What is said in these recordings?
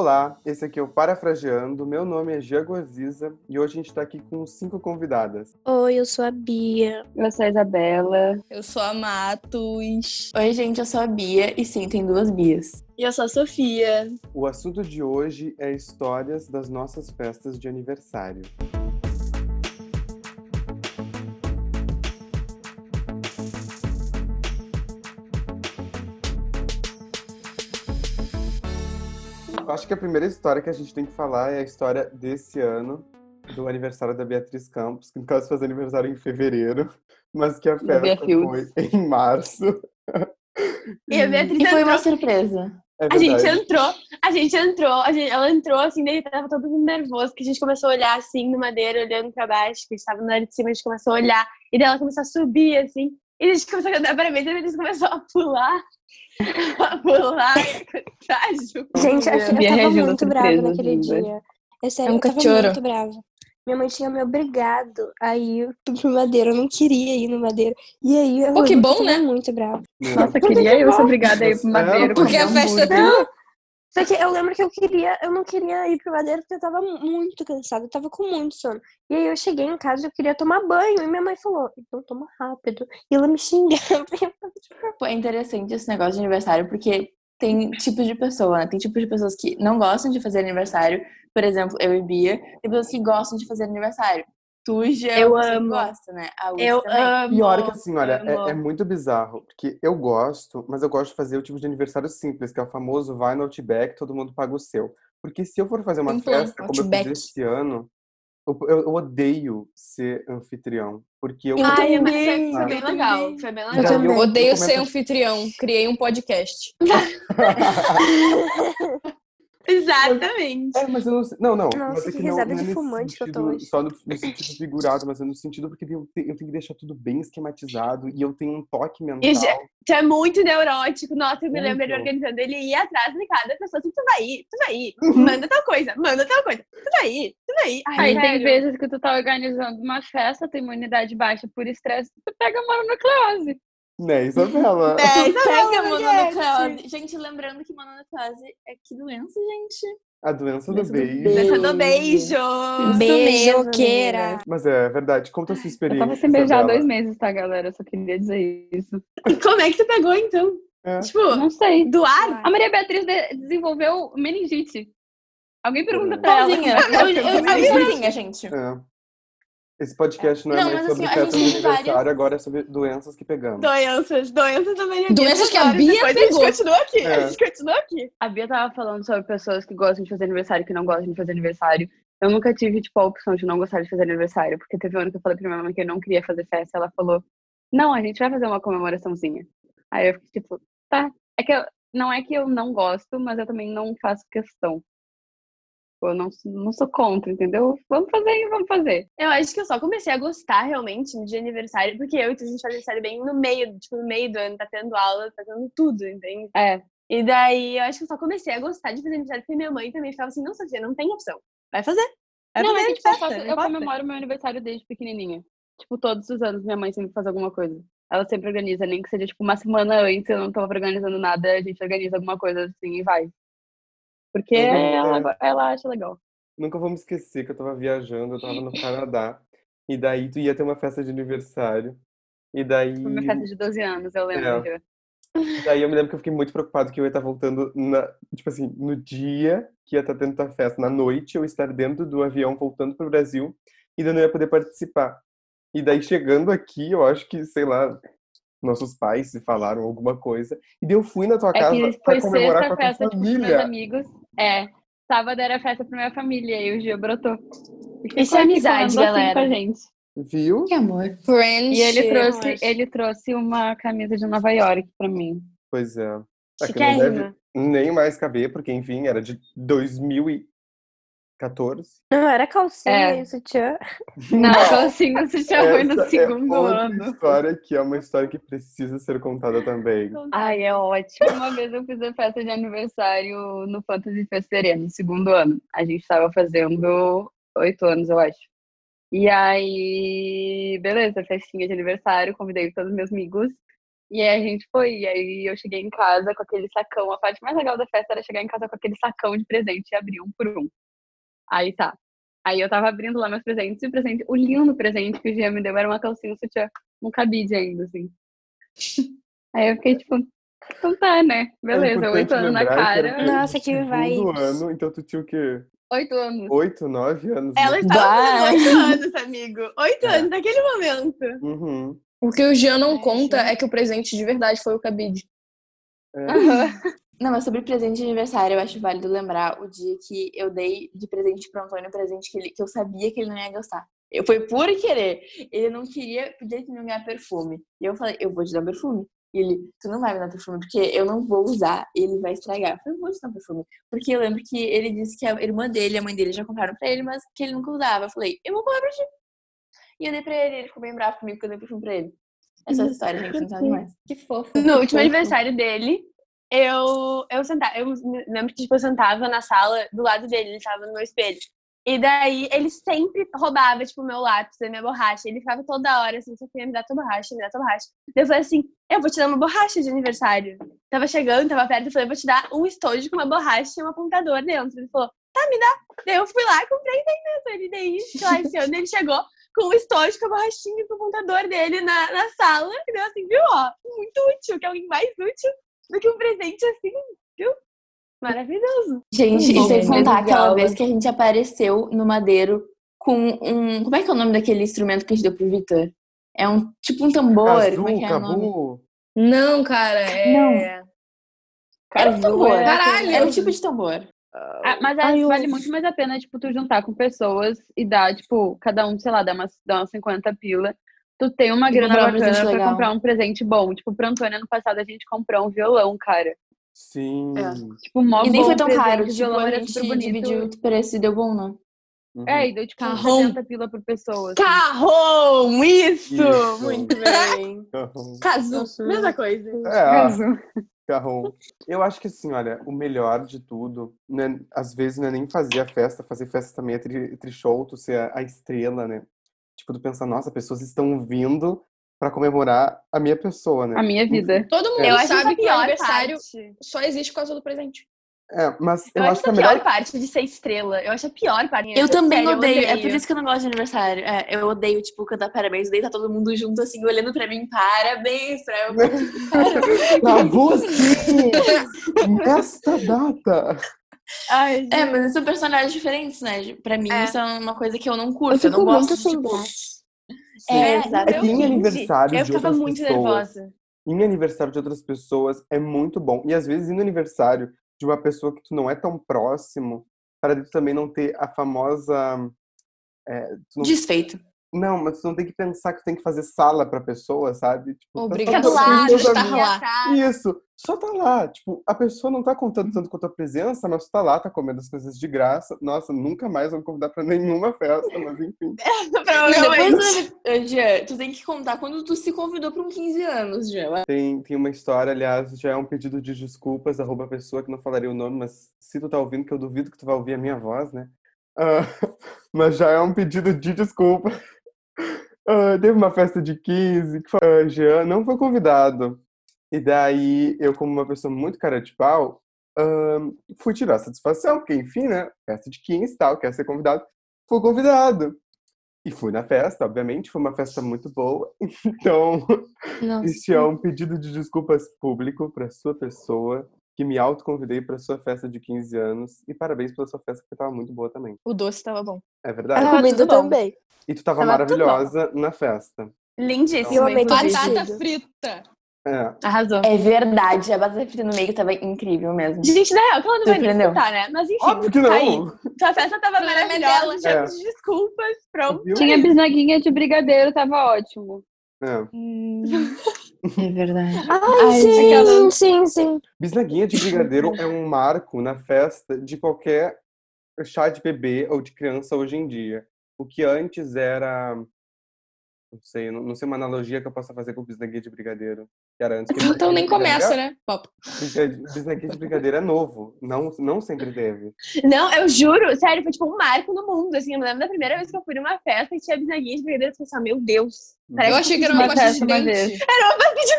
Olá, esse aqui é o Parafraseando. Meu nome é Gia Aziza e hoje a gente está aqui com cinco convidadas. Oi, eu sou a Bia. Eu sou a Isabela. Eu sou a Matos. Oi, gente, eu sou a Bia e sim, tem duas Bias. E eu sou a Sofia. O assunto de hoje é histórias das nossas festas de aniversário. Acho que a primeira história que a gente tem que falar é a história desse ano, do aniversário da Beatriz Campos, que no caso faz aniversário em fevereiro, mas que a festa foi em março. E a Beatriz e foi uma surpresa. É a gente entrou, a gente entrou, a gente, ela entrou assim, daí tava todo mundo nervoso, que a gente começou a olhar assim no madeira, olhando pra baixo, que estava na área de cima, a gente começou a olhar, e daí ela começou a subir assim, e a gente começou a cantar parabéns, e a Beatriz começou a pular, a junto. Gente, eu, eu tava muito brava naquele dia. É sério, é um eu tava cachorro. muito brava. Minha mãe tinha me obrigado a ir pro Madeira. Eu não queria ir no Madeira. E aí eu Pô, que bom, né? muito brava. Nossa, queria eu ser obrigada a ir pro Madeira. Porque a festa é tua. Só que eu lembro que eu queria, eu não queria ir pro Madeira porque eu tava muito cansada, eu tava com muito sono. E aí eu cheguei em casa eu queria tomar banho. E minha mãe falou, então toma rápido. E ela me xingava. Tipo, Pô, é interessante esse negócio de aniversário, porque tem tipos de pessoa, né? Tem tipos de pessoas que não gostam de fazer aniversário. Por exemplo, eu e Bia. Tem pessoas que gostam de fazer aniversário. Tu já eu amo. gosta, né? A eu também. amo. E olha que assim, olha, é, é, muito bizarro. Porque eu gosto, mas eu gosto de fazer o tipo de aniversário simples, que é o famoso vai no Outback, todo mundo paga o seu. Porque se eu for fazer uma então, festa como Outback. eu fiz esse ano, eu, eu, eu, odeio ser anfitrião. Porque eu. Ai, mas foi, foi bem legal. Foi bem legal. Eu, eu odeio ser anfitrião. Criei um podcast. Exatamente. É, mas eu não Não, não. Nossa, mas é que, que risada não, de fumante sentido, que eu tô hoje. Só no, no sentido figurado, mas é no sentido porque eu tenho, eu tenho que deixar tudo bem esquematizado e eu tenho um toque mental. Já é muito neurótico. Nossa, eu me lembro ele organizando. Ele ia atrás de cada pessoa assim: tu vai ir, tu vai ir, uhum. manda tal coisa, manda tal coisa, tu vai ir, tu vai ir. Ai, Aí tem vezes que tu tá organizando uma festa, tem imunidade baixa por estresse, tu pega mononucleose. Né, Isabela? É, Isabela, pega mononucleose. Gente, lembrando que mononucleose é que doença, gente? A doença do beijo. Doença do beijo. Beijoqueira. Mas é verdade. Conta a sua experiência. Eu tava sem beijar há dois meses, tá, galera? Eu só queria dizer isso. Como é que você pegou, então? É. Tipo, não sei. Do ar? A Maria Beatriz de desenvolveu meningite. Alguém pergunta pra sozinha. ela. Eu, eu, eu, eu sozinha, gente. É. Esse podcast não é não, mais sobre assim, festa de aniversário, várias... agora é sobre doenças que pegamos. Doenças, doenças também. Doenças que a Bia Depois pegou. A gente continua aqui, é. a gente continua aqui. A Bia tava falando sobre pessoas que gostam de fazer aniversário e que não gostam de fazer aniversário. Eu nunca tive, tipo, a opção de não gostar de fazer aniversário, porque teve um ano que eu falei pra minha mãe que eu não queria fazer festa, ela falou, não, a gente vai fazer uma comemoraçãozinha. Aí eu fiquei, tipo, tá. É que eu, não é que eu não gosto, mas eu também não faço questão. Eu não, não sou contra, entendeu? Vamos fazer, vamos fazer. Eu acho que eu só comecei a gostar realmente de aniversário, porque eu e a gente faz aniversário bem no meio, tipo, no meio do ano, tá tendo aula, tá tendo tudo, entende? É. E daí eu acho que eu só comecei a gostar de fazer aniversário, porque minha mãe também ficava assim, não, Sofia, não tem opção. Vai fazer. Vai não, fazer é que, tipo, eu, faço, eu comemoro meu aniversário desde pequenininha. Tipo, todos os anos minha mãe sempre faz alguma coisa. Ela sempre organiza, nem que seja, tipo, uma semana antes, eu não tava organizando nada, a gente organiza alguma coisa assim e vai. Porque ela, ela acha legal. Nunca vou me esquecer que eu tava viajando, eu tava no Canadá. E daí tu ia ter uma festa de aniversário. E daí. Foi uma festa de 12 anos, eu lembro. É. E daí eu me lembro que eu fiquei muito preocupado que eu ia estar voltando na, tipo assim, no dia que ia estar tendo a festa, na noite, eu estar dentro do avião voltando pro Brasil e eu não ia poder participar. E daí chegando aqui, eu acho que, sei lá, nossos pais se falaram alguma coisa. E daí eu fui na tua é casa para comemorar com a festa, tua família. Tipo, meus amigos. É, sábado era festa pra minha família e o Gil brotou. Isso é amizade, galera. Assim gente. Viu? Que amor. Friendship. E ele trouxe, ele trouxe uma camisa de Nova York pra mim. Pois é. É que não deve nem mais caber, porque, enfim, era de 2014. Não, era calcinha é. e sutiã. Não, calcinha e sutiã foi no segundo é outra ano. história que é uma história que precisa ser contada também. Ai, é ótimo. Uma vez eu fiz a festa de aniversário no Fantasy Festeria, no segundo ano. A gente estava fazendo oito anos, eu acho. E aí, beleza, festinha de aniversário, convidei todos os meus amigos. E aí a gente foi, e aí eu cheguei em casa com aquele sacão. A parte mais legal da festa era chegar em casa com aquele sacão de presente e abrir um por um. Aí tá. Aí eu tava abrindo lá meus presentes, e o presente, o lindo presente que o Gia me deu era uma calcinha sutiã, um cabide ainda, assim. Aí eu fiquei tipo, então tá, né? Beleza, importante oito anos na que cara. era Nossa, que vibes. ano, então tu tinha o quê? Oito anos. Oito, nove anos? Ela né? estava Vai. com oito anos, amigo. Oito É. anos, naquele momento. Uhum. O que o Jean não É, conta é que o presente de verdade foi o cabide. É. Aham. Não, mas sobre presente de aniversário, eu acho válido lembrar o dia que eu dei de presente pro Antônio um presente que, ele, que eu sabia que ele não ia gostar. Eu, foi por querer. Ele não queria, podia que não ganhar perfume. E eu falei, eu vou te dar um perfume. E ele, tu não vai me dar perfume, porque eu não vou usar, ele vai estragar. Eu falei, eu vou te dar um perfume. Porque eu lembro que ele disse que a irmã dele e a mãe dele já compraram pra ele, mas que ele nunca usava. Eu falei, eu vou comprar pra ti. E eu dei pra ele, ele ficou bem bravo comigo porque eu dei perfume pra ele. Essas histórias, gente, não sabe demais. Que fofo. No que último fofo. aniversário dele, eu, eu, sentava, eu lembro que tipo, eu sentava na sala do lado dele, ele tava no meu espelho. E daí ele sempre roubava, tipo, meu lápis, a minha borracha. Ele ficava toda hora assim, Sofia, me dá tua borracha, me dá tua borracha. Daí eu falei assim, eu vou te dar uma borracha de aniversário. Tava chegando, tava perto, eu falei, vou te dar um estojo com uma borracha e um apontador dentro. Ele falou, tá, me dá. Daí eu fui lá, comprei dei mesmo. Ele daí, lá, esse ano ele chegou com o estojo, com a borrachinha, com o apontador dele na, na sala. E deu assim, viu, ó, muito útil, que é alguém mais útil do que um presente assim, viu? Maravilhoso. Gente, Bom, e sem né? contar aquela vez que a gente apareceu no Madeiro com um. Como é que é o nome daquele instrumento que a gente deu pro Vitor? É um tipo um tambor. Cazu, como é que é o nome? Não, cara, é. Não. Era um tambor. é Caralho! Era um tipo de tambor. Ah, mas é, Ai, eu- vale muito mais a pena, tipo, tu juntar com pessoas e dar, tipo, cada um, sei lá, dar umas, dar umas 50 pila. Tu tem uma grana comprar bacana pra legal. comprar um presente bom. Tipo, pro Antônio, ano passado, a gente comprou um violão, cara. Sim. É. Tipo, mó E nem foi tão presente, caro. o Tipo, violão a era gente super bonito. dividiu o preço e deu bom, né? Uhum. É, e deu, tipo, Carrão. 70 pila por pessoa. assim. Carrom, isso! Isso. Muito bem. Carrão. Casu, mesma coisa. É, carrão. Eu acho que assim, olha, o melhor de tudo, né, às vezes não é nem fazer a festa, fazer festa também é tri, tri show, tu ser a, a estrela, né? Tipo, tu pensar, nossa, pessoas estão vindo pra comemorar a minha pessoa, né? A minha vida. Todo mundo Eu acho essa sabe que o aniversário parte. só existe por causa do presente. É, mas eu, Eu, acho acho que a a pior melhor. parte de ser estrela. Eu acho a pior parte. Eu também Sério, odeio. É por isso que eu não gosto de aniversário. É, eu odeio, tipo, cantar parabéns, daí tá todo mundo junto, assim, olhando pra mim, parabéns pra eu. Pra você! Nesta data! Ai, É, mas são personagens diferentes, né? Pra mim, É. isso é uma coisa que eu não curto. Eu Eu, não gosto de, tipo, graça. É, no exato. meu Em 15, aniversário Eu de ficava muito pessoas. nervosa. Em aniversário de outras pessoas é muito bom. E às vezes, no aniversário de uma pessoa que tu não é tão próximo, para tu também não ter a famosa. é, não Desfeito. Não, mas tu não tem que pensar que tu tem que fazer sala pra pessoa, sabe? Tipo, Obrigado. Tá estar amigos. lá. Isso, só tá lá. Tipo, a pessoa não tá contando tanto com a tua presença, mas tu tá lá, tá comendo as coisas de graça. Nossa, nunca mais vou convidar pra nenhuma festa, mas enfim. Não, depois, Jean, tu tem que contar quando tu se convidou pra um 15 anos, Jean. Tem, tem uma história, aliás, já é um pedido de desculpas, arroba a pessoa que não falaria o nome, mas se tu tá ouvindo, que eu duvido que tu vai ouvir a minha voz, né? Ah, mas já é um pedido de desculpa. Ah, teve uma festa de 15 que foi, ah, Jean não foi convidado. E daí, eu, como uma pessoa muito cara de pau, ah, fui tirar satisfação, porque, enfim, né? Festa de 15 e tal, quer ser convidado. Fui convidado. E fui na festa, obviamente, foi uma festa muito boa. Então, Nossa. este é um pedido de desculpas público para sua pessoa, que me autoconvidei para sua festa de 15 anos. E parabéns pela sua festa, que estava muito boa também. O doce tava bom. É verdade? Ah, bom. também. E tu tava tava tudo maravilhosa na festa. Lindíssimo. Eu inclusive. Batata vestido. frita. É. Arrasou. É verdade, a batata frita no meio tava incrível mesmo. Gente, na real, que ela não vai nem escutar, né? Mas enfim, Óbvio que tá aí. não! Sua festa tava é maravilhosa, cheios É. de desculpas, pronto. Viu? Tinha bisnaguinha de brigadeiro, tava ótimo. É. É verdade. Ai, Ai, sim, aquela- sim, sim. Bisnaguinha de brigadeiro é um marco na festa de qualquer chá de bebê ou de criança hoje em dia. O que antes era. Não sei, não, não sei uma analogia que eu possa fazer com bisnaguinha de brigadeiro. Que era antes. que Então nem de começa, né? Pop. Bisnaguinha de brigadeiro é novo. Não, não sempre teve. Não, eu juro, sério, foi tipo um marco no mundo. Assim, eu me lembro da primeira vez que eu fui numa festa e tinha bisnaguinha de brigadeiro. Eu pensei, meu Deus. Parece Eu achei que era uma pasta de festa uma dente. vez.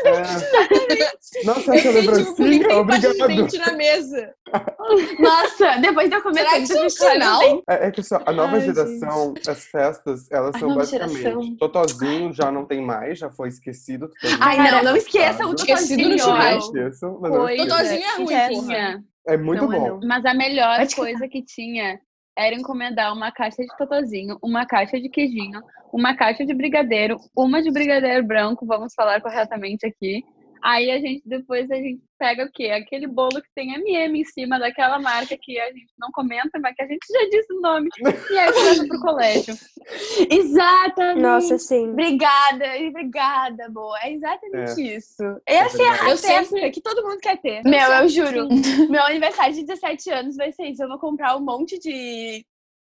É. Nossa, essa Eu fiquei, tipo, lembrancinha, tem pasta de dente na mesa. Nossa, depois de eu comer Será que tanto isso é um É, é que só, a nova Ai, geração, as festas, elas A são basicamente. geração. Totozinho já não tem mais, já foi esquecido. Totozinho Ai, não, não esqueçam o Esquecido no Totozinho. churrasco. Totozinho é ruim, tinha. É muito Não é bom. Mas a melhor coisa que tinha era encomendar uma caixa de totozinho, uma caixa de queijinho, uma caixa de brigadeiro, uma de brigadeiro branco, vamos falar corretamente aqui. Aí a gente, depois a gente pega o quê? Aquele bolo que tem MM em cima daquela marca que a gente não comenta, mas que a gente já disse o nome. E aí leva pro colégio. Exatamente. Nossa, sim. Obrigada, obrigada, boa. É exatamente isso. É Essa é a verdade. Eu festa sempre- que todo mundo quer ter. Meu, eu juro. Meu aniversário de 17 anos vai ser isso. Eu vou comprar um monte de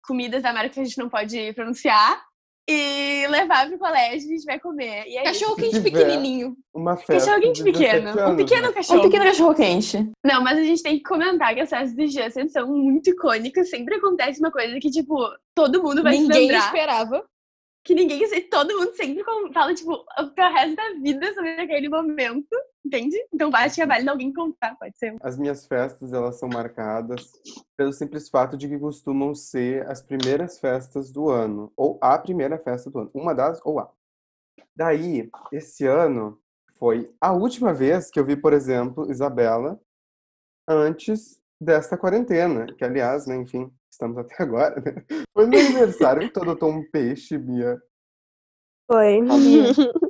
comidas da marca que a gente não pode pronunciar e levar pro colégio e a gente vai comer. E é. Cachorro Se quente pequenininho. Uma festa. Cachorro quente de 17 pequeno. Um anos, pequeno né? cachorro. Um pequeno cachorro quente. Não, mas a gente tem que comentar que as festas do Jansen são muito icônicas. Sempre acontece uma coisa que, tipo, todo mundo vai se Ninguém lembrar. esperava. Que ninguém, todo mundo sempre fala, tipo, pro resto da vida sobre aquele momento. Entende? Então acho que é válido alguém contar, pode ser. As minhas festas, elas são marcadas pelo simples fato de que costumam ser as primeiras festas do ano. Ou a primeira festa do ano. Uma das ou a. Daí, esse ano, foi a última vez que eu vi, por exemplo, Isabela antes desta quarentena. Que, aliás, né, enfim, estamos até agora, né? Foi no aniversário que tu adotou um peixe, Bia. Foi.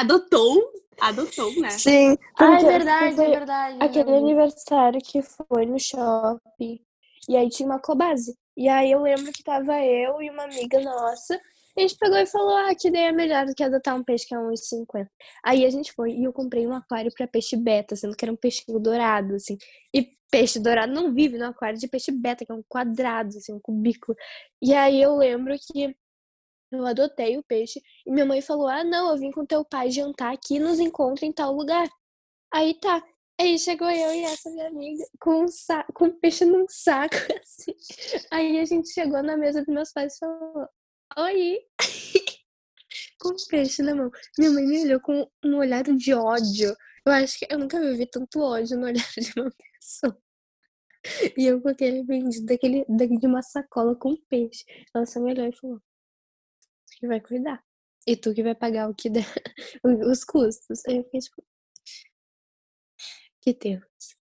Adotou, adotou, né? Sim. Ah, é porque verdade, é verdade. Aquele aniversário que foi no shopping. E aí tinha uma cobase. E aí eu lembro que tava eu e uma amiga nossa. E a gente pegou e falou, ah, que ideia melhor do que adotar um peixe que é uns 50. Aí a gente foi e eu comprei um aquário pra peixe beta, sendo que era um peixinho dourado, assim. E peixe dourado não vive no aquário de peixe beta, que é um quadrado, assim, um cubículo. E aí eu lembro que eu adotei o peixe e minha mãe falou, ah, não, eu vim com teu pai jantar aqui, nos encontra em tal lugar. Aí tá. Aí chegou eu e essa minha amiga com um saco, com um peixe num saco, assim. Aí a gente chegou na mesa dos meus pais e falou, oi! com um peixe na mão. Minha mãe me olhou com um olhar de ódio. Eu acho que eu nunca vi tanto ódio no olhar de uma pessoa. E eu com aquele vendido daquele, de uma sacola com peixe. Ela só me olhou e falou, que vai cuidar. E tu que vai pagar o que der, os custos. Aí eu fiquei tipo, que Deus.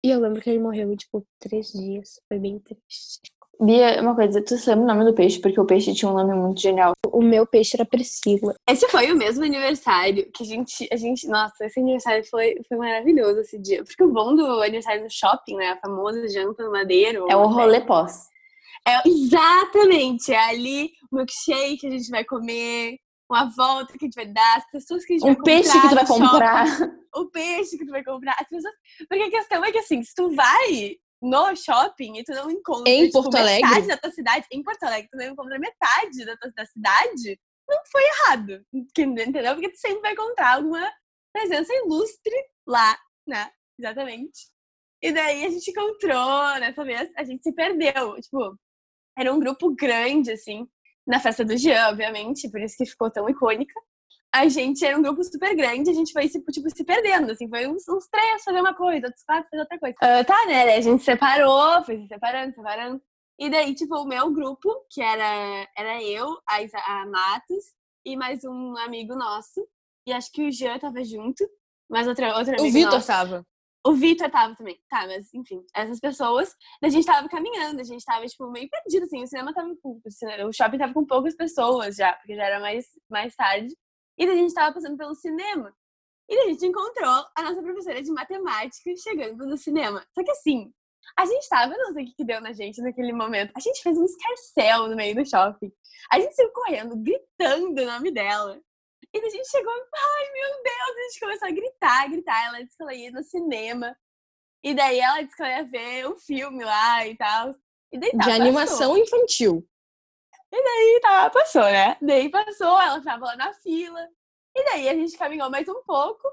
E eu lembro que ele morreu, tipo, três dias. Foi bem triste. Bia, uma coisa, tu se lembra o nome do peixe? Porque o peixe tinha um nome muito genial. O meu peixe era Priscila. Esse foi o mesmo aniversário que a gente, a gente, nossa, esse aniversário foi, foi maravilhoso esse dia. Porque o bom do aniversário no shopping, né, a famosa janta no madeiro. É o rolê pós. É, exatamente, é ali o milkshake que a gente vai comer, uma volta que a gente vai dar, as pessoas que a gente Um vai peixe que tu vai no shopping, comprar. o peixe que tu vai comprar. As pessoas... Porque a questão é que assim, se tu vai no shopping e tu não encontra Em tipo, Porto Alegre? metade da tua cidade, em Porto Alegre, tu não encontra metade da tua da cidade, não foi errado. Entendeu? Porque tu sempre vai encontrar alguma presença ilustre lá, né? Exatamente. E daí a gente encontrou, nessa vez, a gente se perdeu. Tipo, era um grupo grande, assim, na festa do Jean, obviamente, por isso que ficou tão icônica. A gente era um grupo super grande, a gente foi se, tipo, se perdendo, assim, foi uns, uns três fazer uma coisa, outros quatro fazer outra coisa. Ah, tá, né? A gente separou, foi se separando, separando. E daí, tipo, o meu grupo, que era, era eu, a, Isa- a Matos e mais um amigo nosso. E acho que o Jean tava junto, mas outra, outra O amigo Vitor nosso. tava. O Vitor tava também. Tá, mas enfim, essas pessoas. A gente tava caminhando, a gente tava, tipo, meio perdido, assim. O cinema tava com. O shopping tava com poucas pessoas já, porque já era mais, mais tarde. E a gente tava passando pelo cinema. E a gente encontrou a nossa professora de matemática chegando no cinema. Só que assim, a gente tava, não sei o que, que deu na gente naquele momento. A gente fez um escarcel no meio do shopping. A gente saiu correndo, gritando o nome dela. E daí a gente chegou, ai meu Deus, a gente começou a gritar, gritar. Ela disse que ela ia no cinema. E daí ela disse que ela ia ver um filme lá e tal. E daí tá, De passou. animação infantil. E tá, passou, né? Daí passou, ela tava lá na fila. E daí a gente caminhou mais um pouco.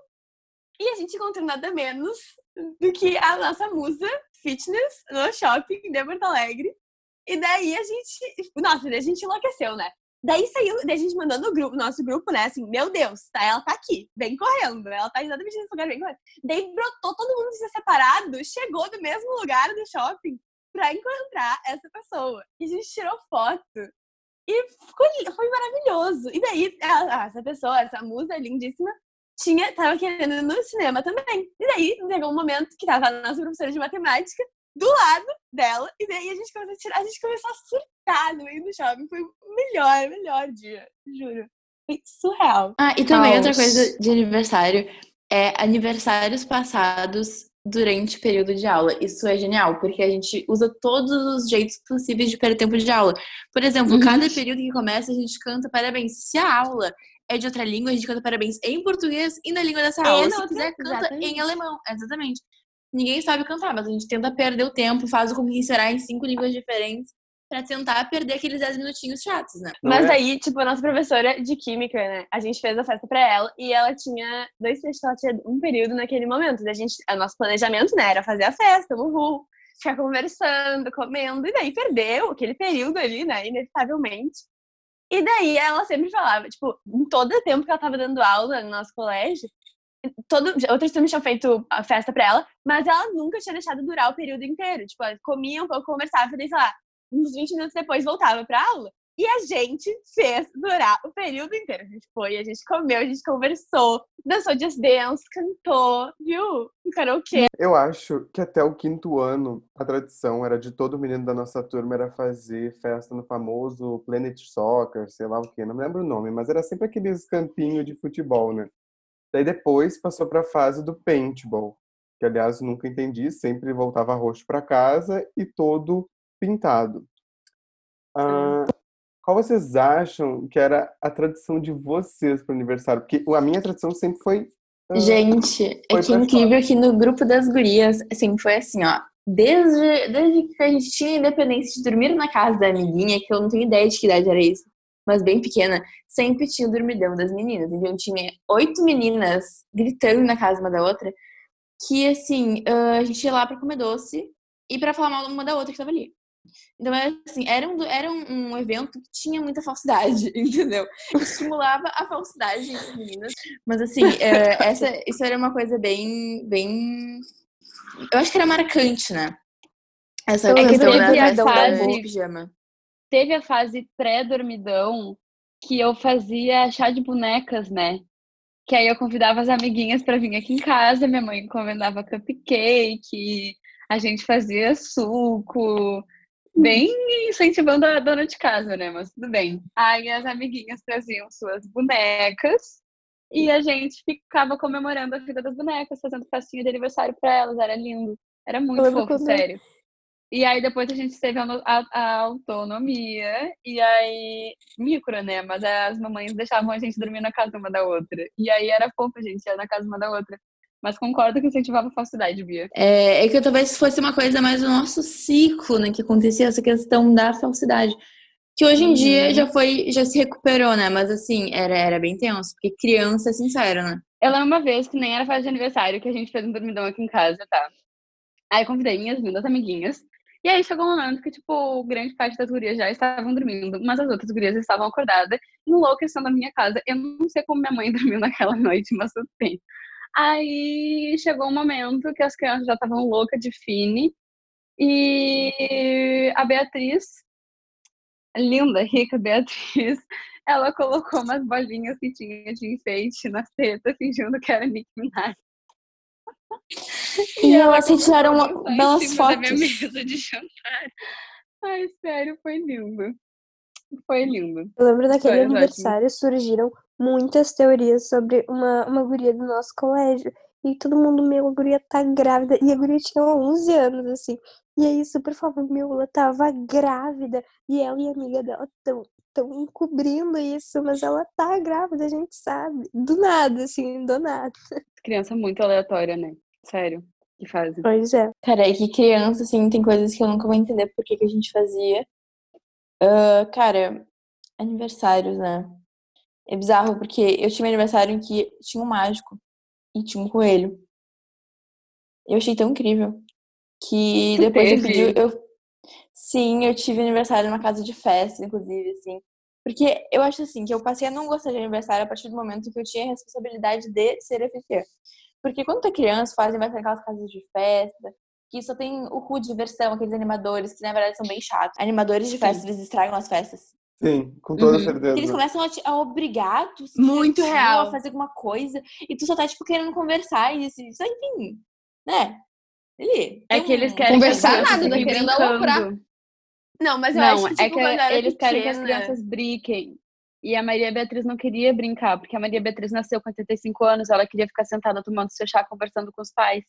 E a gente encontrou nada menos do que a nossa musa fitness no shopping de Porto Alegre. E daí a gente. Nossa, daí a gente enlouqueceu, né? Daí saiu, daí a gente mandou no grupo, nosso grupo, né? Assim, meu Deus, tá? Ela tá aqui, vem correndo. Ela tá exatamente nesse lugar, vem correndo. Daí brotou, todo mundo se separado, chegou do mesmo lugar do shopping pra encontrar essa pessoa. E a gente tirou foto. E foi maravilhoso. E daí, ela- essa pessoa, essa musa lindíssima, tinha, tava querendo ir no cinema também. E daí, chegou um momento que tava a nossa professora de matemática do lado dela. E daí a gente começou a tirar, a gente começou a surtar no meio do shopping. Foi o melhor, melhor dia, juro. Foi surreal. Ah, e também outra Caos. coisa de aniversário é aniversários passados durante o período de aula. Isso é genial, porque a gente usa todos os jeitos possíveis de perder tempo de aula. Por exemplo, Uhum. cada período que começa, a gente canta parabéns. Se a aula é de outra língua, a gente canta parabéns em português e na língua dessa É, aula. na Se outra- quiser, canta exatamente. em alemão. Exatamente. Ninguém sabe cantar, mas a gente tenta perder o tempo, faz o como será em cinco línguas diferentes, pra tentar perder aqueles 10 minutinhos chatos, né? Não Mas é? daí, tipo, a nossa professora de química, né? A gente fez a festa pra ela e ela tinha dois trechos, ela tinha um período naquele momento. Daí a gente, o nosso planejamento, né, era fazer a festa, uhul, ficar conversando, comendo, e daí perdeu aquele período ali, né, inevitavelmente. E daí ela sempre falava, tipo, em todo o tempo que ela tava dando aula no nosso colégio, todo, outras turmas tinham feito a festa pra ela, mas ela nunca tinha deixado durar o período inteiro. Tipo, ela comia um pouco, conversava, e sei lá, uns 20 minutos depois voltava pra aula. E a gente fez durar o período inteiro. A gente foi, a gente comeu, a gente conversou, dançou Just Dance, cantou, viu? Um karaokê. Eu acho que até o quinto ano, a tradição era de todo menino da nossa turma era fazer festa no famoso Planet Soccer, sei lá o quê, não me lembro o nome, mas era sempre aqueles campinhos de futebol, né? Daí depois passou para a fase do paintball, que aliás nunca entendi, sempre voltava roxo para casa e todo pintado. Ah, qual vocês acham que era a tradição de vocês para o aniversário? Porque a minha tradição sempre foi ah, Gente, é Foi que pra incrível que no grupo das gurias, assim, foi assim, ó. Desde, desde que a gente tinha independência de dormir na casa da amiguinha, que eu não tenho ideia de que idade era isso, mas bem pequena, sempre tinha o dormidão das meninas. Então tinha oito meninas gritando na casa uma da outra, que assim, ah, a gente ia lá pra comer doce e pra falar mal uma da outra que tava ali. Então, era assim, era um, era um, evento que tinha muita falsidade, entendeu? Estimulava a falsidade entre as meninas. Mas assim, é, essa, isso era uma coisa bem, bem. Eu acho que era marcante, né? Essa É que questão da a festa fase- de pijama. Teve a fase pré-dormidão que eu fazia chá de bonecas, né? Que aí eu convidava as amiguinhas pra vir aqui em casa, minha mãe encomendava cupcake, a gente fazia suco, bem incentivando a dona de casa, né? Mas tudo bem. Aí as amiguinhas traziam suas bonecas e a gente ficava comemorando a vida das bonecas, fazendo festinha de aniversário pra elas, era lindo. Era muito fofo, quando- sério. E aí depois a gente teve a, a- a autonomia, e aí, micro, né? Mas as mamães deixavam a gente dormir na casa uma da outra. E aí era fofo, a gente ia na casa uma da outra. Mas concordo que incentivava a falsidade, Bia. É, é que talvez fosse uma coisa mais do nosso ciclo, né? Que acontecia essa questão da falsidade. Que hoje em dia Uhum. já foi, já se recuperou, né? Mas assim, era, era bem tenso, porque criança é sincero, né? Eu lembro uma vez que nem era festa de aniversário, que a gente fez um dormidão aqui em casa, tá? Aí convidei minhas lindas amiguinhas. E aí chegou um momento que, tipo, grande parte das gurias já estavam dormindo, mas as outras gurias estavam acordadas, enlouquecendo a minha casa. Eu não sei como minha mãe dormiu naquela noite, mas tudo bem. Aí chegou um momento que as crianças já estavam loucas de fine. E a Beatriz, linda, rica Beatriz, ela colocou umas bolinhas que tinha de enfeite na teta, fingindo que era Nicki Minaj. E elas pra dançar em belas cima da minha fotos. mesa de jantar. Ai, sério, foi lindo. Foi lindo. Eu lembro daquele Histórias aniversário, surgiram muitas teorias sobre uma, uma guria do nosso colégio. E todo mundo, meu, a guria tá grávida. E a guria tinha 11 anos, assim. E aí, super famoso, meu, ela tava grávida. E ela e a amiga dela tão, tão encobrindo isso, mas ela tá grávida, a gente sabe. Do nada, assim, do nada. Criança muito aleatória, né? Sério. Que fazem. Pois é. Cara, é que criança, assim, tem coisas que eu nunca vou entender por que, que a gente fazia. Ah, cara, aniversários, né? É bizarro, porque eu tinha um aniversário em que tinha um mágico. e tinha um coelho. Eu achei tão incrível que Tu depois eu teve? pedi, eu sim, eu tive aniversário numa casa de festa, inclusive, assim. Porque eu acho assim, que eu passei a não gostar de aniversário a partir do momento que eu tinha a responsabilidade de ser anfitriã. Porque quando tu é criança, fazem vai naquelas casas de festa, que só tem o cu de diversão, aqueles animadores, que na verdade são bem chatos. Animadores de festa, eles estragam as festas. Sim, com toda Uhum. Que eles certeza. começam a, te, a obrigar tu se Muito real. a fazer alguma coisa, e tu só tá, tipo, querendo conversar e isso, isso enfim, né? Ele. É que eles querem Conversar que nada, tá querendo aloprar. Não, mas eu Não, acho que, tipo, é que eles querem que as crianças brinquem. E a Maria Beatriz não queria brincar, porque a Maria Beatriz nasceu com 85 anos, ela queria ficar sentada tomando seu chá, conversando com os pais.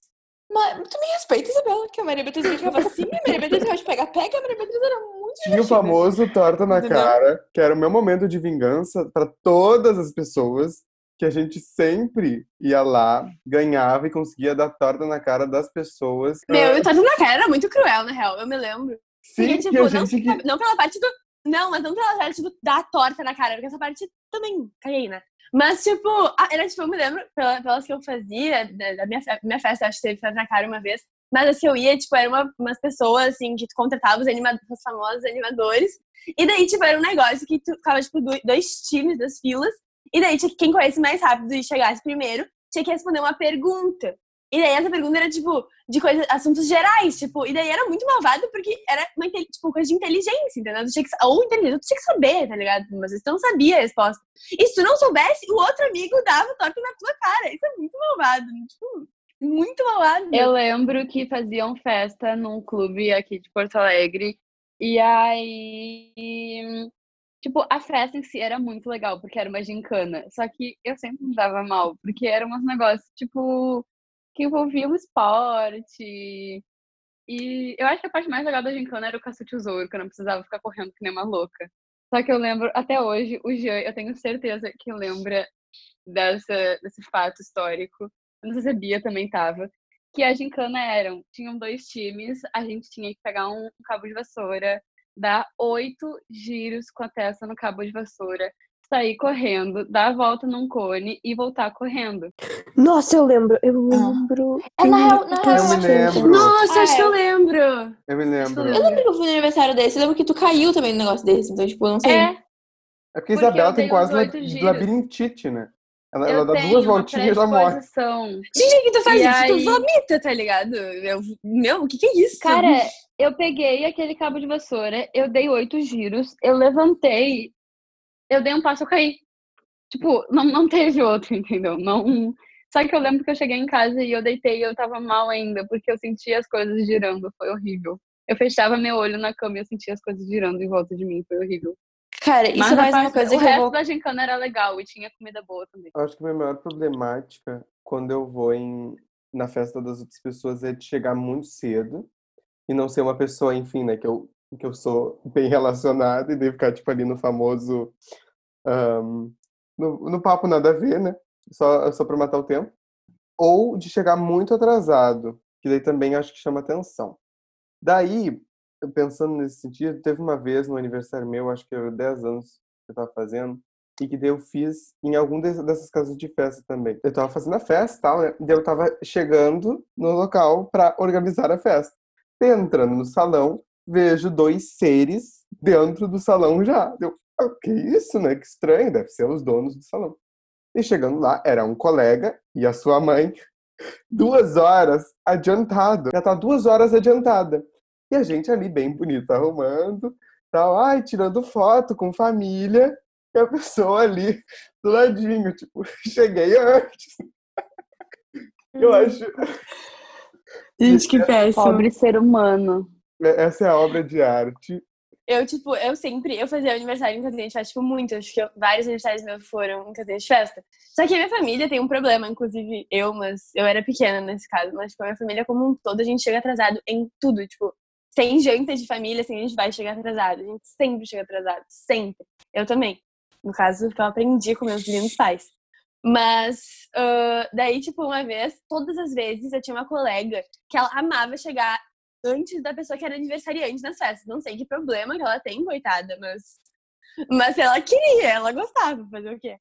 Mas tu me respeita, Isabela, que a Maria Beatriz brincava assim, a Maria Beatriz gosta de pegar-pega, a Maria Beatriz era muito Tinha o famoso torta na Entendeu? cara, que era o meu momento de vingança para todas as pessoas, que a gente sempre ia lá, ganhava e conseguia dar torta na cara das pessoas. Meu, eu tava na cara, era muito cruel, na real, eu me lembro. Sim, Porque, que tipo, a não, gente que... não pela parte do. Não, mas não pela parte do, da torta na cara, porque essa parte também caguei, né? Mas, tipo, era tipo, eu me lembro, pela- pelas que eu fazia, da, minha, minha festa, acho que teve torta na cara uma vez. Mas as que eu ia, tipo, eram uma, umas pessoas, assim, que tu contratava os, anima, os famosos animadores. E daí, tipo, era um negócio que tu ficava, tipo, do- dois times das filas. E daí, tinha que quem corresse mais rápido e chegasse primeiro, tinha que responder uma pergunta. E daí, essa pergunta era, tipo, de coisas, assuntos gerais, tipo, e daí era muito malvado porque era uma, tipo, coisa de inteligência, entendeu? Tu tinha que, ou inteligência, tu tinha que saber, tá ligado? Mas tu não sabia a resposta. E se tu não soubesse, o outro amigo dava torta na tua cara. Isso é muito malvado, tipo, muito malvado. Eu lembro que faziam festa num clube aqui de Porto Alegre. E aí, tipo, a festa em si era muito legal, porque era uma gincana. Só que eu sempre me dava mal, porque eram uns negócios, tipo, que envolviam esporte. E eu acho que a parte mais legal da gincana era o caça-tesouro, que eu não precisava ficar correndo que nem uma louca. Só que eu lembro, até hoje, o Jean, eu tenho certeza que lembra dessa, desse fato histórico. Eu não sei se a Bia também tava. Que a gincana eram, tinham dois times, a gente tinha que pegar um cabo de vassoura, dar oito giros com a testa no cabo de vassoura, sair correndo, dar a volta num cone e voltar correndo. Nossa, eu lembro, eu lembro. É, na real- na Eu real, Eu me acho que- lembro. Nossa, Ah, acho que é. eu lembro. Eu me lembro. Eu lembro que eu fui no aniversário desse, eu lembro que tu caiu também no negócio desse, então, tipo, eu não sei. É, É porque Porque a Isabela tem quase labirintite, né? Ela, ela dá duas voltinhas e morre. Gente, que tu faz E isso? aí- Tu vomita, tá ligado? Eu, meu, o que que é isso? Cara, eu peguei aquele cabo de vassoura, eu dei oito giros, eu levantei, eu dei um passo, eu caí. Tipo, não, não teve outro, entendeu? Não. Só que eu lembro que eu cheguei em casa e eu deitei e eu tava mal ainda, porque eu sentia as coisas girando, foi horrível. Eu fechava meu olho na cama e eu sentia as coisas girando em volta de mim, foi horrível. Cara, isso Mas a mais uma coisa o que eu resto vou. da gincana era legal e tinha comida boa também. Eu acho que a minha maior problemática quando eu vou em, na festa das outras pessoas é de chegar muito cedo e não ser uma pessoa, enfim, né, que eu, que eu sou bem relacionada e daí ficar, tipo, ali no famoso. ahn, no, no papo nada a ver, né? Só, só pra matar o tempo. Ou de chegar muito atrasado, que daí também acho que chama atenção. Daí, pensando nesse sentido, teve uma vez no aniversário meu, acho que era 10 anos que eu tava fazendo, e que daí eu fiz em algum des- dessas casas de festa também. Eu tava fazendo a festa e tal, né? Daí eu tava chegando no local pra organizar a festa. Entrando no salão, vejo dois seres dentro do salão já. Eu, ah, que isso, né? Que estranho, deve ser os donos do salão. E chegando lá, era um colega e a sua mãe, duas horas adiantado. Já tá duas horas adiantada. E a gente ali bem bonita, arrumando, tal, ai, tirando foto com família, e a pessoa ali do ladinho, tipo, cheguei antes. Eu acho, Gente, que péssimo. Pobre ser humano. Essa é a obra de arte. Eu, tipo, eu sempre, eu fazia aniversário em casinha de festa, tipo, muito. Acho que eu- vários aniversários meus foram em casinha de festa. Só que a minha família tem um problema, inclusive eu, mas eu era pequena nesse caso. Mas, tipo, a minha família como um todo, a gente chega atrasado em tudo. Tipo, sem janta de família, assim, a gente vai chegar atrasado. A gente sempre chega atrasado, sempre. Eu também. No caso, eu aprendi com meus lindos pais. Mas, ah, daí, tipo, uma vez, todas as vezes, eu tinha uma colega que ela amava chegar antes da pessoa que era aniversariante nas festas. Não sei que problema que ela tem, coitada, mas. Mas ela queria, ela gostava, fazer o quê?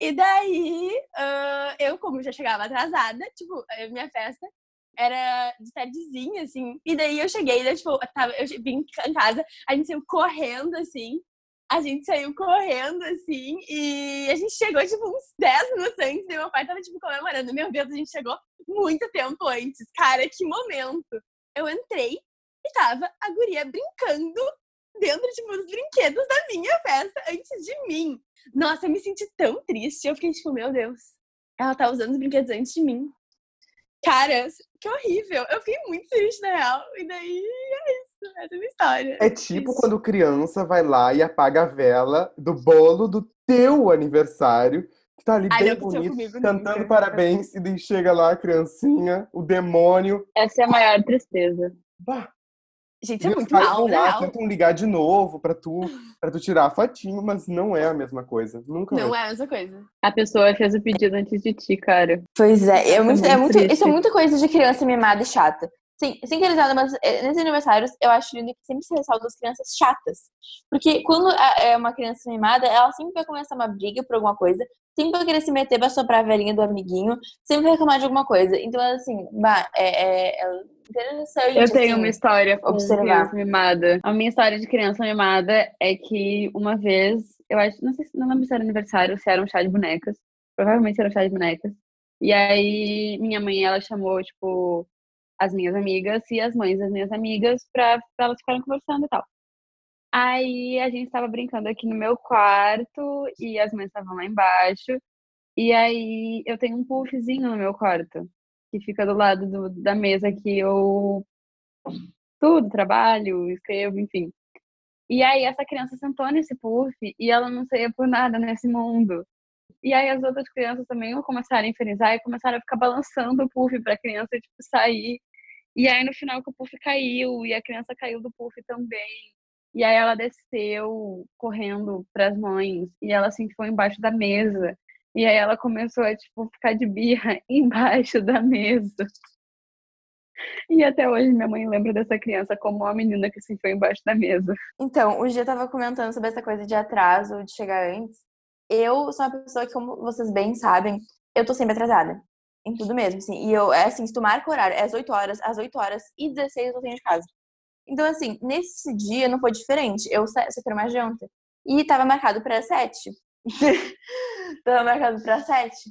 E daí, ah, eu, como já chegava atrasada, tipo, minha festa era de tardezinha, assim. E daí eu cheguei, daí, tipo, eu, tava, eu vim em casa, a gente saiu correndo, assim. A gente saiu correndo, assim, e a gente chegou, tipo, uns 10 minutos antes, e meu pai tava, tipo, comemorando. Meu Deus, a gente chegou muito tempo antes. Cara, que momento! Eu entrei e tava a guria brincando dentro, tipo, dos brinquedos da minha festa antes de mim. Nossa, eu me senti tão triste. Eu fiquei, tipo, meu Deus, ela tá usando os brinquedos antes de mim. Cara, que horrível. Eu fiquei muito triste, na real. E daí, é isso. Essa é a minha história. É tipo quando criança vai lá e apaga a vela do bolo do teu aniversário, tá ali Ai, bem bonito, comigo cantando nunca. parabéns, e daí chega lá a criancinha, o demônio. Essa é a maior tristeza. Bah, Gente, e isso é muito mal, real. tentam ligar de novo pra tu, pra tu tirar a fotinho, mas não é a mesma coisa. Nunca Não é. é a mesma coisa. A pessoa fez o pedido antes de ti, cara. Pois é, é muito, muito é muito, triste. isso é muita coisa de criança mimada e chata. Sim, sem querer nada, mas é, nesses aniversários eu acho lindo que sempre se ressalta as crianças chatas. Porque quando a- é uma criança mimada, ela sempre vai começar uma briga por alguma coisa, sempre vai querer se meter pra soprar a velhinha do amiguinho, sempre vai reclamar de alguma coisa. Então, assim, bah, é, é, é interessante. Eu tenho assim, uma história com observar. criança mimada. A minha história de criança mimada é que uma vez, eu acho, não sei se não lembro se era aniversário se era um chá de bonecas. Provavelmente era um chá de bonecas. E aí minha mãe, ela chamou, tipo, as minhas amigas e as mães das minhas amigas pra, pra elas ficarem conversando e tal. Aí a gente tava brincando aqui no meu quarto e as mães estavam lá embaixo. E aí eu tenho um puffzinho no meu quarto, que fica do lado do- da mesa que eu tudo, trabalho, escrevo, enfim. E aí essa criança sentou nesse puff e ela não saía por nada nesse mundo. E aí as outras crianças também começaram a infernizar e começaram a ficar balançando o puff pra criança, tipo, sair. E aí no final que o puff caiu e a criança caiu do puff também. E aí ela desceu correndo pras mães e ela se enfiou embaixo da mesa. E aí ela começou a, tipo, ficar de birra embaixo da mesa. E até hoje minha mãe lembra dessa criança como uma menina que se enfiou embaixo da mesa. Então, o Gia tava comentando sobre essa coisa de atraso, de chegar antes. Eu sou uma pessoa que, como vocês bem sabem, eu tô sempre atrasada. Em tudo mesmo, assim. E eu, é assim, se tu marca o horário, é às 8 horas, às 8 horas e 16 eu saindo de casa. Então, assim, nesse dia não foi diferente. Eu sa- só quero uma janta. E tava marcado pra 7. tava marcado pra 7.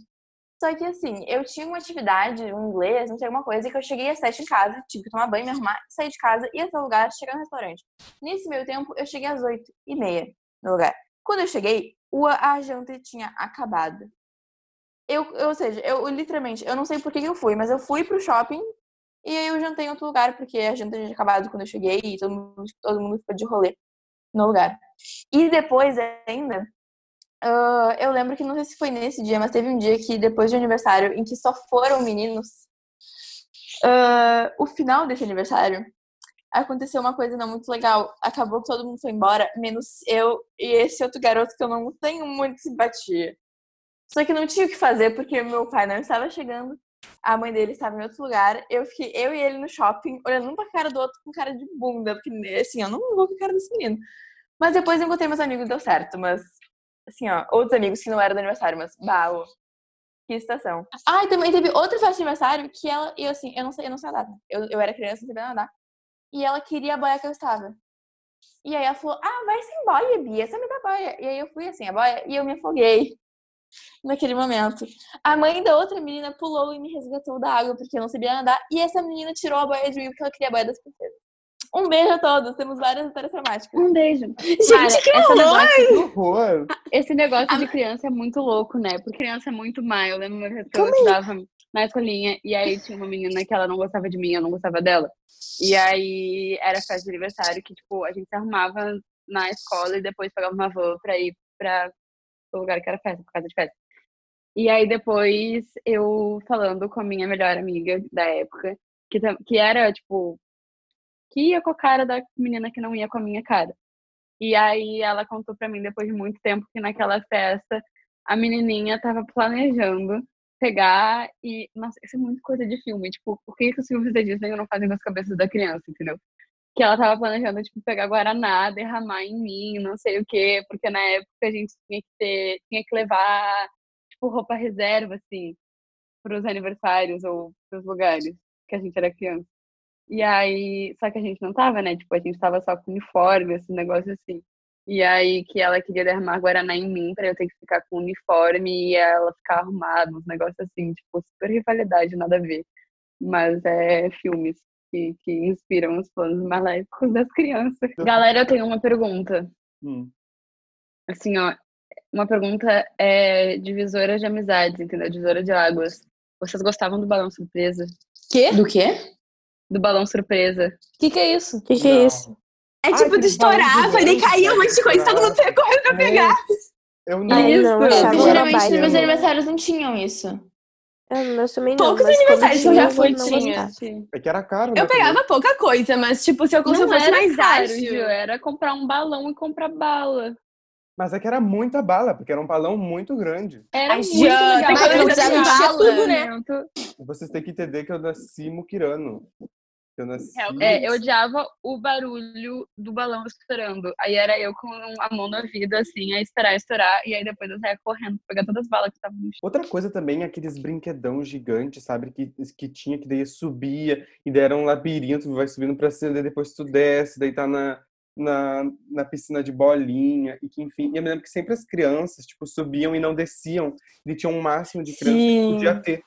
Só que, assim, eu tinha uma atividade, um inglês, não sei, alguma coisa, que eu cheguei às 7 em casa, tive que tomar banho, me arrumar, sair de casa, ir até o lugar, chegar no restaurante. Nesse meio tempo, eu cheguei às 8 e meia no lugar. Quando eu cheguei, a janta tinha acabado. Eu, ou seja, eu literalmente, eu não sei por que eu fui, mas eu fui pro shopping e aí eu jantei em outro lugar, porque a janta tinha acabado quando eu cheguei e todo mundo, todo mundo ficou de rolê no lugar. E depois ainda, ah, eu lembro que não sei se foi nesse dia, mas teve um dia que depois de aniversário, em que só foram meninos, ah, o final desse aniversário aconteceu uma coisa não muito legal. Acabou que todo mundo foi embora, menos eu e esse outro garoto que eu não tenho muita simpatia. Só que não tinha o que fazer porque meu pai não estava chegando, a mãe dele estava em outro lugar. Eu fiquei, eu e ele no shopping, olhando um pra cara do outro com cara de bunda, porque assim, eu não vou com a cara desse menino. Mas depois eu encontrei meus amigos e deu certo, mas assim, ó, outros amigos que não eram do aniversário, mas bah, ô, que estação. Ah, e também teve outra festa de aniversário que ela, eu assim, eu não sei, eu não sei nadar. Eu, eu era criança, não sabia nadar. E ela queria a boia que eu estava. E aí ela falou: Ah, vai sem boia, Bia, você me dá boia. E aí eu fui assim, a boia, e eu me afoguei naquele momento. A mãe da outra menina pulou e me resgatou da água porque eu não sabia nadar. E essa menina tirou a boia de mim porque ela queria a boia das princesas. Um beijo a todos, temos várias histórias traumáticas. Um beijo. Gente, Cara, que esse horror! negócio, Que horror! esse negócio de criança é muito louco, né? Porque criança é muito má. Eu lembro uma vez que eu estudava na escolinha e aí tinha uma menina que ela não gostava de mim, eu não gostava dela. E aí era festa de aniversário que, tipo, a gente se arrumava na escola e depois pegava uma van pra ir pra o lugar que era festa, por casa de festa. E aí depois eu falando com a minha melhor amiga da época, que, que era, tipo, que ia com a cara da menina que não ia com a minha cara. E aí ela contou pra mim depois de muito tempo que naquela festa a menininha tava planejando pegar e. Nossa, isso é muito coisa de filme. Tipo, por que, os filmes da Disney não fazem com as cabeças da criança, entendeu? Que ela tava planejando, tipo, pegar Guaraná, derramar em mim, não sei o quê, porque na época a gente tinha que ter, tinha que levar, tipo, roupa reserva, assim, pros aniversários ou pros lugares que a gente era criança. E aí, só que a gente não tava, né? Tipo, a gente tava só com uniforme, esse negócio assim. E aí que ela queria derramar Guaraná em mim pra eu ter que ficar com uniforme e ela ficar arrumada, uns negócios assim, tipo, super rivalidade, nada a ver. Mas é filmes que, que inspiram os planos maléficos das crianças. Galera, eu tenho uma pergunta. Hum. Assim, ó, uma pergunta é divisora de amizades, entendeu? Divisora de águas. Vocês gostavam do balão surpresa? Quê? Do quê? Do balão surpresa? O que, que é isso? O que, que é isso? É Ai, tipo, balão estourava e gigante, caía um monte de coisa, todo mundo saia correndo pra pegar. Eu não. Ai, Isso. não, era Geralmente nos meus aniversários não tinham isso. Eu, meus também não, Poucos aniversários que eu já fui, tinha. É que era caro, né? Eu pegava pouca coisa, mas tipo, se eu se eu Não fosse era mais caro, ágil. Gil, era comprar um balão e comprar bala. Mas é que era muita bala, porque era um balão muito grande. Era Ai, muito legal. tem que bala. tudo, né? Vocês têm que entender que eu nasci muquirano. Eu nasci. É, eu odiava o barulho do balão estourando. Aí era eu com a mão na vida, assim, a esperar estourar. E aí depois eu saía correndo pra pegar todas as balas que estavam no chão. Outra coisa também é aqueles brinquedão gigantes, sabe? Que, que tinha, que daí subia, e daí era um labirinto, vai subindo pra cima, daí depois tu desce, daí tá na, na, na piscina de bolinha, e que enfim. E eu me lembro que sempre as crianças, tipo, subiam e não desciam, e tinha um máximo de crianças que Sim. podia ter.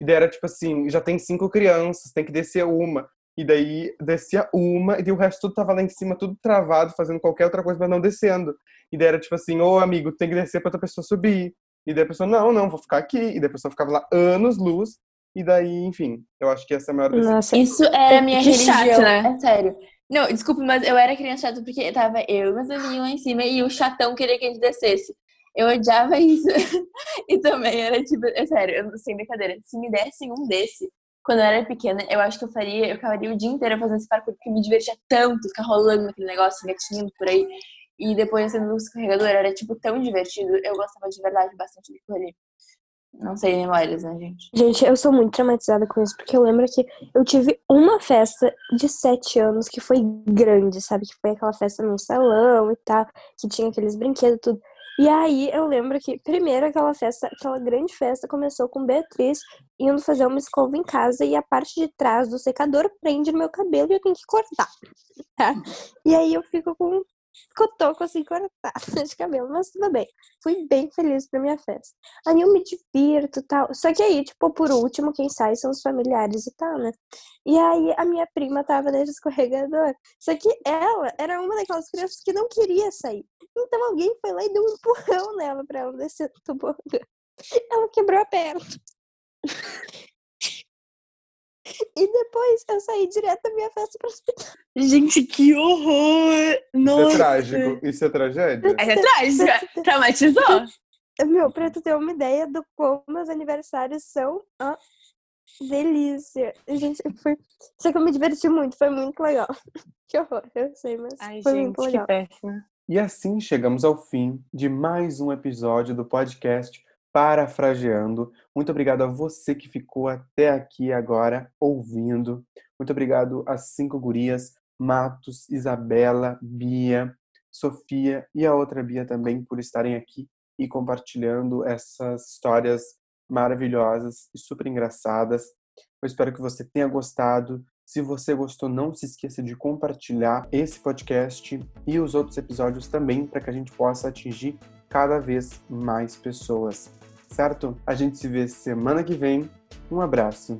E daí era tipo assim, já tem cinco crianças, tem que descer uma. E daí descia uma, e daí o resto tudo tava lá em cima, tudo travado, fazendo qualquer outra coisa, mas não descendo. E daí era tipo assim, ô amigo, tem que descer pra outra pessoa subir. E daí a pessoa, não, não, vou ficar aqui. E daí a pessoa ficava lá anos luz. E daí, enfim, eu acho que essa é a maior decepção. Nossa, Isso era a minha Que religião. chato, né? É sério. Não, desculpa, mas eu era criança chata porque tava eu e meus amiguinhos lá em cima e o chatão queria que a gente descesse. Eu odiava isso. e também era tipo, é sério, eu, sem brincadeira. Se me dessem um desse, quando eu era pequena, eu acho que eu faria, eu ficaria o dia inteiro fazendo esse parkour porque me divertia tanto ficar rolando naquele negócio, engatinhando por aí. E depois sendo no escorregador, era tipo tão divertido. Eu gostava de verdade bastante daquilo ali. Não sei memórias, né, gente? Gente, eu sou muito traumatizada com isso, porque eu lembro que eu tive uma festa de sete anos que foi grande, sabe? Que foi aquela festa num salão e tal, que tinha aqueles brinquedos tudo. E aí eu lembro que, primeiro, aquela festa, aquela grande festa começou com Beatriz indo fazer uma escova em casa e a parte de trás do secador prende no meu cabelo e eu tenho que cortar? E aí eu fico com um cotoco assim cortado de cabelo, mas tudo bem. Fui bem feliz pra minha festa. Aí eu me divirto e tal. Só que aí, tipo, por último, quem sai são os familiares e tal, né? E aí a minha prima tava nesse escorregador. Só que ela era uma daquelas crianças que não queria sair. Então alguém foi lá e deu um empurrão nela pra ela descer do tobogã. Ela quebrou a perna. E depois eu saí direto da minha festa pro hospital. Gente, que horror! Isso é Nossa! trágico. Isso é tragédia? É trágica. Traumatizou? Meu, pra tu ter uma ideia do como meus aniversários são, ó, delícia. Gente, foi... Só que eu me diverti muito, foi muito legal. Que horror, eu sei, mas Ai, foi gente, muito que legal. E assim chegamos ao fim de mais um episódio do podcast Parafraseando. Muito obrigado a você que ficou até aqui agora ouvindo. Muito obrigado às cinco gurias, Matos, Isabela, Bia, Sofia e a outra Bia também por estarem aqui e compartilhando essas histórias maravilhosas e super engraçadas. Eu espero que você tenha gostado. Se você gostou, não se esqueça de compartilhar esse podcast e os outros episódios também, para que a gente possa atingir cada vez mais pessoas. Certo? A gente se vê semana que vem. Um abraço.